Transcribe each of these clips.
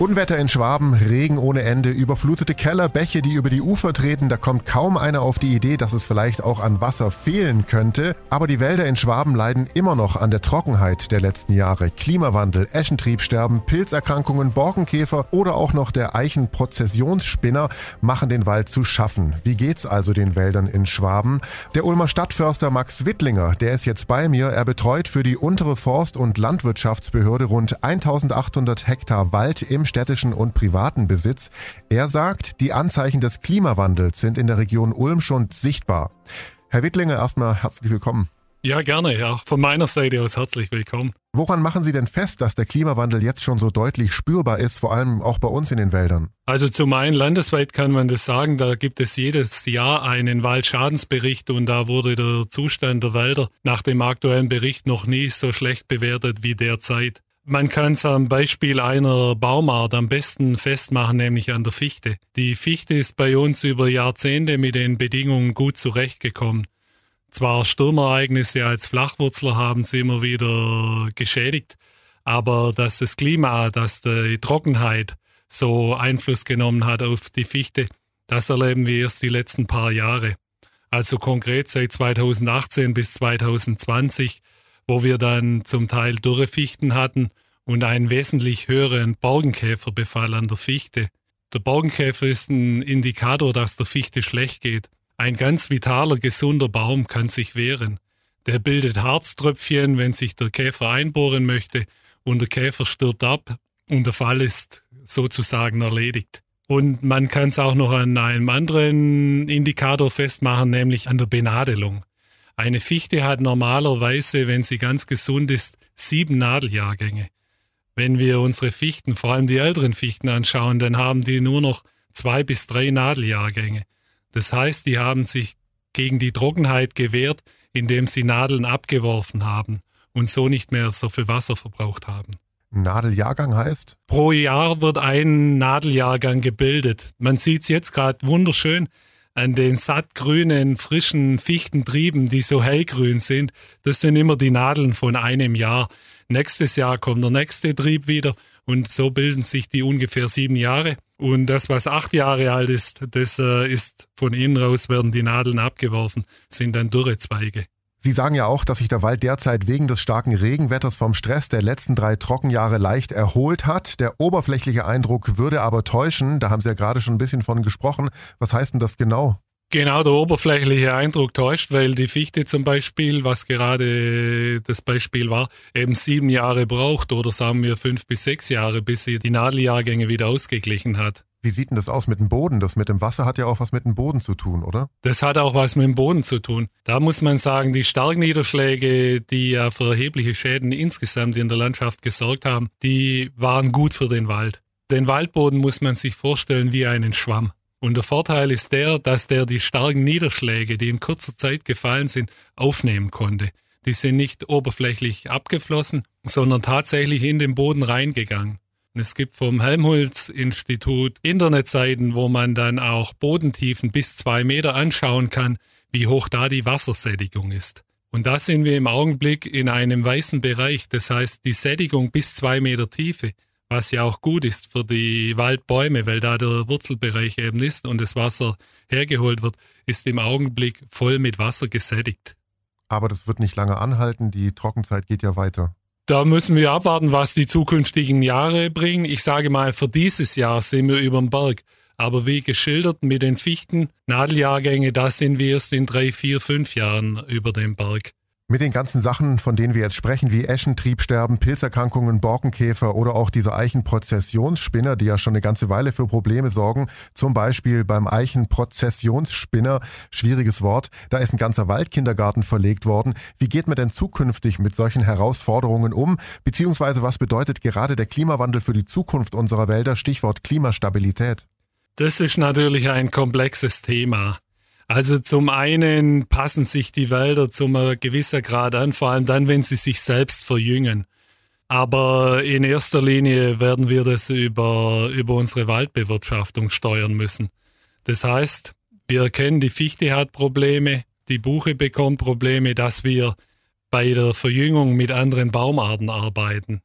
Unwetter in Schwaben, Regen ohne Ende, überflutete Keller, Bäche, die über die Ufer treten, da kommt kaum einer auf die Idee, dass es vielleicht auch an Wasser fehlen könnte. Aber die Wälder in Schwaben leiden immer noch an der Trockenheit der letzten Jahre. Klimawandel, Eschentriebsterben, Pilzerkrankungen, Borkenkäfer oder auch noch der Eichenprozessionsspinner machen den Wald zu schaffen. Wie geht's also den Wäldern in Schwaben? Der Ulmer Stadtförster Max Wittlinger, der ist jetzt bei mir. Er betreut für die untere Forst- und Landwirtschaftsbehörde rund 1800 Hektar Wald im städtischen und privaten Besitz. Er sagt, die Anzeichen des Klimawandels sind in der Region Ulm schon sichtbar. Herr Wittlinger, erstmal herzlich willkommen. Ja, gerne, ja. Von meiner Seite aus herzlich willkommen. Woran machen Sie denn fest, dass der Klimawandel jetzt schon so deutlich spürbar ist, vor allem auch bei uns in den Wäldern? Also zum einen landesweit kann man das sagen, da gibt es jedes Jahr einen Waldschadensbericht und da wurde der Zustand der Wälder nach dem aktuellen Bericht noch nie so schlecht bewertet wie derzeit. Man kann es am Beispiel einer Baumart am besten festmachen, nämlich an der Fichte. Die Fichte ist bei uns über Jahrzehnte mit den Bedingungen gut zurechtgekommen. Zwar Sturmereignisse als Flachwurzler haben sie immer wieder geschädigt, aber dass das Klima, dass die Trockenheit so Einfluss genommen hat auf die Fichte, das erleben wir erst die letzten paar Jahre. Also konkret seit 2018 bis 2020 wo wir dann zum Teil dürre Fichten hatten und einen wesentlich höheren Borkenkäferbefall an der Fichte. Der Borkenkäfer ist ein Indikator, dass der Fichte schlecht geht. Ein ganz vitaler, gesunder Baum kann sich wehren. Der bildet Harztröpfchen, wenn sich der Käfer einbohren möchte, und der Käfer stirbt ab und der Fall ist sozusagen erledigt. Und man kann es auch noch an einem anderen Indikator festmachen, nämlich an der Benadelung. Eine Fichte hat normalerweise, wenn sie ganz gesund ist, sieben Nadeljahrgänge. Wenn wir unsere Fichten, vor allem die älteren Fichten anschauen, dann haben die nur noch zwei bis drei Nadeljahrgänge. Das heißt, die haben sich gegen die Trockenheit gewehrt, indem sie Nadeln abgeworfen haben und so nicht mehr so viel Wasser verbraucht haben. Nadeljahrgang heißt? Pro Jahr wird ein Nadeljahrgang gebildet. Man sieht es jetzt gerade wunderschön an den sattgrünen, frischen Fichtentrieben, die so hellgrün sind, das sind immer die Nadeln von einem Jahr. Nächstes Jahr kommt der nächste Trieb wieder und so bilden sich die ungefähr sieben Jahre. Und das, was acht Jahre alt ist, das äh, ist von innen raus, werden die Nadeln abgeworfen, sind dann dürre Zweige. Sie sagen ja auch, dass sich der Wald derzeit wegen des starken Regenwetters vom Stress der letzten drei Trockenjahre leicht erholt hat. Der oberflächliche Eindruck würde aber täuschen. Da haben Sie ja gerade schon ein bisschen von gesprochen. Was heißt denn das genau? Genau, der oberflächliche Eindruck täuscht, weil die Fichte zum Beispiel, was gerade das Beispiel war, eben sieben Jahre braucht oder sagen wir fünf bis sechs Jahre, bis sie die Nadeljahrgänge wieder ausgeglichen hat. Wie sieht denn das aus mit dem Boden? Das mit dem Wasser hat ja auch was mit dem Boden zu tun, oder? Das hat auch was mit dem Boden zu tun. Da muss man sagen, die Starkniederschläge, die ja für erhebliche Schäden insgesamt in der Landschaft gesorgt haben, die waren gut für den Wald. Den Waldboden muss man sich vorstellen wie einen Schwamm. Und der Vorteil ist der, dass der die starken Niederschläge, die in kurzer Zeit gefallen sind, aufnehmen konnte. Die sind nicht oberflächlich abgeflossen, sondern tatsächlich in den Boden reingegangen. Es gibt vom Helmholtz-Institut Internetseiten, wo man dann auch Bodentiefen bis zwei Meter anschauen kann, wie hoch da die Wassersättigung ist. Und da sind wir im Augenblick in einem weißen Bereich. Das heißt, die Sättigung bis zwei Meter Tiefe, was ja auch gut ist für die Waldbäume, weil da der Wurzelbereich eben ist und das Wasser hergeholt wird, ist im Augenblick voll mit Wasser gesättigt. Aber das wird nicht lange anhalten. Die Trockenzeit geht ja weiter. Da müssen wir abwarten, was die zukünftigen Jahre bringen. Ich sage mal, für dieses Jahr sind wir über dem Berg. Aber wie geschildert mit den Fichten, Nadeljahrgänge, da sind wir erst in drei, vier, fünf Jahren über dem Berg. Mit den ganzen Sachen, von denen wir jetzt sprechen, wie Eschentriebsterben, Pilzerkrankungen, Borkenkäfer oder auch diese Eichenprozessionsspinner, die ja schon eine ganze Weile für Probleme sorgen, zum Beispiel beim Eichenprozessionsspinner, schwieriges Wort, da ist ein ganzer Waldkindergarten verlegt worden. Wie geht man denn zukünftig mit solchen Herausforderungen um? Beziehungsweise was bedeutet gerade der Klimawandel für die Zukunft unserer Wälder? Stichwort Klimastabilität. Das ist natürlich ein komplexes Thema. Also zum einen passen sich die Wälder zum gewissen Grad an, vor allem dann, wenn sie sich selbst verjüngen. Aber in erster Linie werden wir das über, über unsere Waldbewirtschaftung steuern müssen. Das heißt, wir erkennen, die Fichte hat Probleme, die Buche bekommt Probleme, dass wir bei der Verjüngung mit anderen Baumarten arbeiten.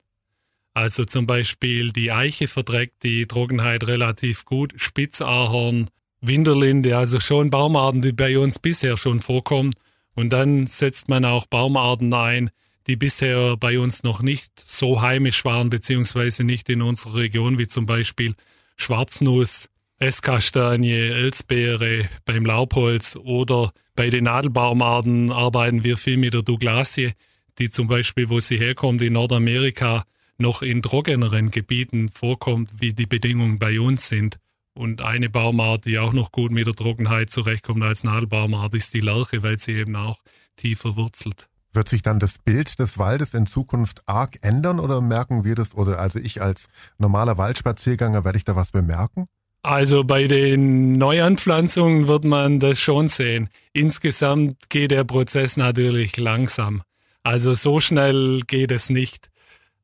Also zum Beispiel die Eiche verträgt die Trockenheit relativ gut, Spitzahorn, Winterlinde, also schon Baumarten, die bei uns bisher schon vorkommen. Und dann setzt man auch Baumarten ein, die bisher bei uns noch nicht so heimisch waren, beziehungsweise nicht in unserer Region, wie zum Beispiel Schwarznuss, Esskastanie, Elsbeere beim Laubholz oder bei den Nadelbaumarten arbeiten wir viel mit der Douglasie, die zum Beispiel, wo sie herkommt, in Nordamerika noch in trockeneren Gebieten vorkommt, wie die Bedingungen bei uns sind. Und eine Baumart, die auch noch gut mit der Trockenheit zurechtkommt als Nadelbaumart, ist die Lärche, weil sie eben auch tiefer wurzelt. Wird sich dann das Bild des Waldes in Zukunft arg ändern oder merken wir das, oder also ich als normaler Waldspaziergänger, werde ich da was bemerken? Also bei den Neuanpflanzungen wird man das schon sehen. Insgesamt geht der Prozess natürlich langsam. Also so schnell geht es nicht.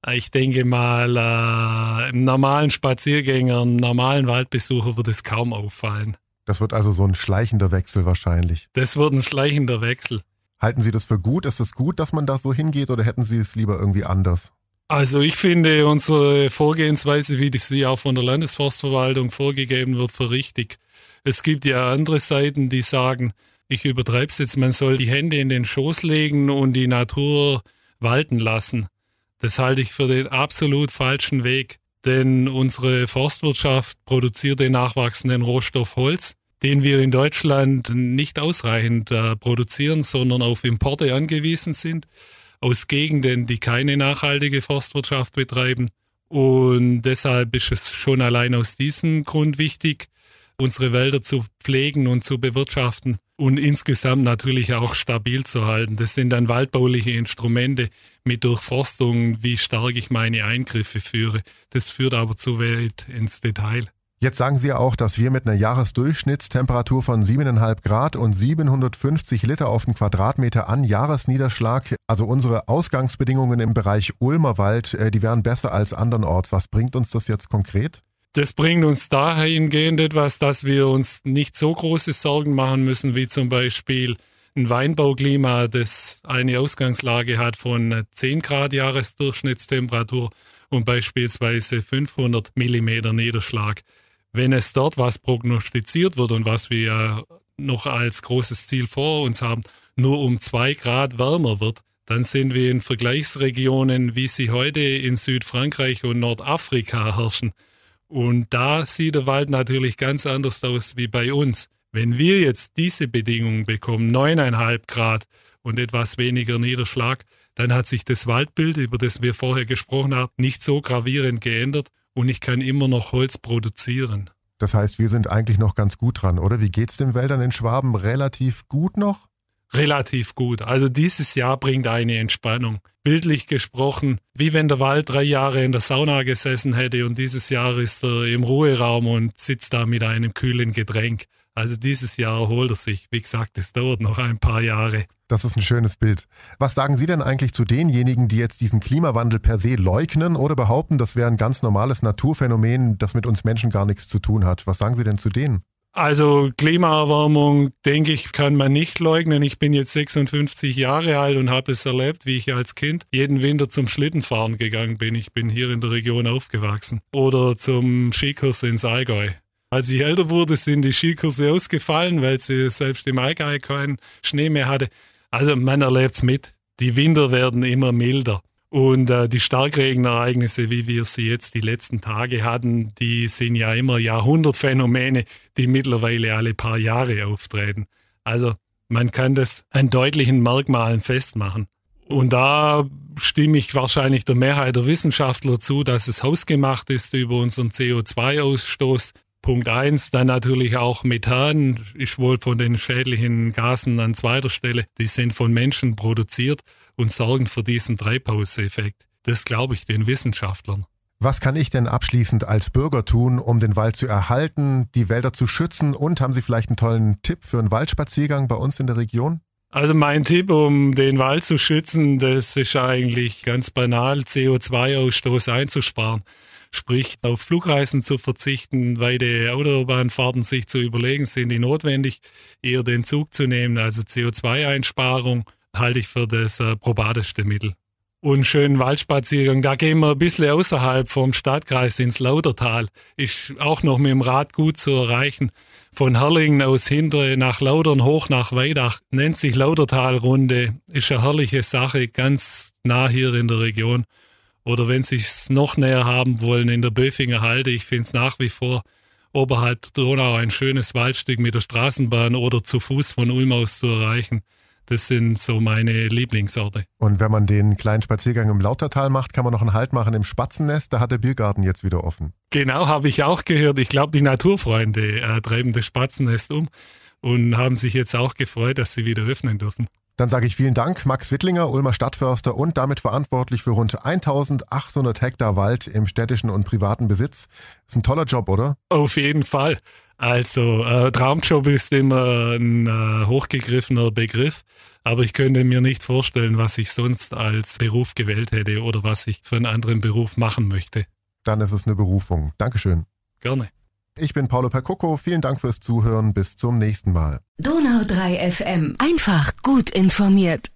Ich denke mal, äh, im normalen Spaziergänger, im normalen Waldbesucher wird es kaum auffallen. Das wird also so ein schleichender Wechsel wahrscheinlich. Das wird ein schleichender Wechsel. Halten Sie das für gut? Ist es gut, dass man da so hingeht oder hätten Sie es lieber irgendwie anders? Also ich finde unsere Vorgehensweise, wie sie auch von der Landesforstverwaltung vorgegeben wird, für richtig. Es gibt ja andere Seiten, die sagen, ich übertreibe es jetzt, man soll die Hände in den Schoß legen und die Natur walten lassen. Das halte ich für den absolut falschen Weg, denn unsere Forstwirtschaft produziert den nachwachsenden Rohstoff Holz, den wir in Deutschland nicht ausreichend äh, produzieren, sondern auf Importe angewiesen sind, aus Gegenden, die keine nachhaltige Forstwirtschaft betreiben. Und deshalb ist es schon allein aus diesem Grund wichtig, unsere Wälder zu pflegen und zu bewirtschaften und insgesamt natürlich auch stabil zu halten. Das sind dann waldbauliche Instrumente mit Durchforstung, wie stark ich meine Eingriffe führe. Das führt aber zu weit ins Detail. Jetzt sagen Sie auch, dass wir mit einer Jahresdurchschnittstemperatur von 7,5 Grad und 750 Liter auf den Quadratmeter an Jahresniederschlag, also unsere Ausgangsbedingungen im Bereich Ulmerwald, äh, die wären besser als andernorts. Was bringt uns das jetzt konkret? Das bringt uns dahingehend etwas, dass wir uns nicht so große Sorgen machen müssen, wie zum Beispiel ein Weinbauklima, das eine Ausgangslage hat von 10 Grad Jahresdurchschnittstemperatur und beispielsweise 500 Millimeter Niederschlag. Wenn es dort was prognostiziert wird und was wir ja noch als großes Ziel vor uns haben, nur um zwei Grad wärmer wird, dann sind wir in Vergleichsregionen, wie sie heute in Südfrankreich und Nordafrika herrschen, und da sieht der Wald natürlich ganz anders aus wie bei uns. Wenn wir jetzt diese Bedingungen bekommen, neuneinhalb Grad und etwas weniger Niederschlag, dann hat sich das Waldbild, über das wir vorher gesprochen haben, nicht so gravierend geändert und ich kann immer noch Holz produzieren. Das heißt, wir sind eigentlich noch ganz gut dran, oder? Wie geht's den Wäldern in Schwaben? Relativ gut noch? Relativ gut. Also dieses Jahr bringt eine Entspannung. Bildlich gesprochen, wie wenn der Wald drei Jahre in der Sauna gesessen hätte und dieses Jahr ist er im Ruheraum und sitzt da mit einem kühlen Getränk. Also dieses Jahr erholt er sich. Wie gesagt, es dauert noch ein paar Jahre. Das ist ein schönes Bild. Was sagen Sie denn eigentlich zu denjenigen, die jetzt diesen Klimawandel per se leugnen oder behaupten, das wäre ein ganz normales Naturphänomen, das mit uns Menschen gar nichts zu tun hat? Was sagen Sie denn zu denen? Also Klimaerwärmung, denke ich, kann man nicht leugnen. Ich bin jetzt 56 Jahre alt und habe es erlebt, wie ich als Kind jeden Winter zum Schlittenfahren gegangen bin. Ich bin hier in der Region aufgewachsen. Oder zum Skikurs ins Allgäu. Als ich älter wurde, sind die Skikurse ausgefallen, weil sie selbst im Allgäu keinen Schnee mehr hatte. Also man erlebt es mit. Die Winter werden immer milder. Und äh, die Starkregenereignisse, wie wir sie jetzt die letzten Tage hatten, die sind ja immer Jahrhundertphänomene, die mittlerweile alle paar Jahre auftreten. Also man kann das an deutlichen Merkmalen festmachen. Und da stimme ich wahrscheinlich der Mehrheit der Wissenschaftler zu, dass es hausgemacht ist über unseren CO2-Ausstoß. Punkt eins, dann natürlich auch Methan ist wohl von den schädlichen Gasen an zweiter Stelle. Die sind von Menschen produziert und sorgen für diesen Treibhauseffekt. Das glaube ich den Wissenschaftlern. Was kann ich denn abschließend als Bürger tun, um den Wald zu erhalten, die Wälder zu schützen und haben Sie vielleicht einen tollen Tipp für einen Waldspaziergang bei uns in der Region? Also mein Tipp, um den Wald zu schützen, das ist eigentlich ganz banal, CO2-Ausstoß einzusparen. Sprich, auf Flugreisen zu verzichten, weite Autobahnfahrten sich zu überlegen, sind die notwendig, eher den Zug zu nehmen, also CO2-Einsparung halte ich für das äh, probateste Mittel. und schönen Waldspaziergang. Da gehen wir ein bisschen außerhalb vom Stadtkreis ins Laudertal. Ist auch noch mit dem Rad gut zu erreichen. Von Herlingen aus hinter nach Laudern hoch nach Weidach. Nennt sich Laudertalrunde. Ist eine herrliche Sache, ganz nah hier in der Region. Oder wenn Sie es noch näher haben wollen, in der Böfinger Halde. Ich finde es nach wie vor oberhalb der Donau ein schönes Waldstück mit der Straßenbahn oder zu Fuß von Ulm aus zu erreichen. Das sind so meine Lieblingsorte. Und wenn man den kleinen Spaziergang im Lautertal macht, kann man noch einen Halt machen im Spatzennest. Da hat der Biergarten jetzt wieder offen. Genau, habe ich auch gehört. Ich glaube, die Naturfreunde äh, treiben das Spatzennest um und haben sich jetzt auch gefreut, dass sie wieder öffnen dürfen. Dann sage ich vielen Dank, Max Wittlinger, Ulmer Stadtförster und damit verantwortlich für rund 1800 Hektar Wald im städtischen und privaten Besitz. Ist ein toller Job, oder? Auf jeden Fall. Also äh, Traumjob ist immer ein äh, hochgegriffener Begriff, aber ich könnte mir nicht vorstellen, was ich sonst als Beruf gewählt hätte oder was ich für einen anderen Beruf machen möchte. Dann ist es eine Berufung. Dankeschön. Gerne. Ich bin Paolo Percocco. Vielen Dank fürs Zuhören. Bis zum nächsten Mal. Donau 3 FM. Einfach gut informiert.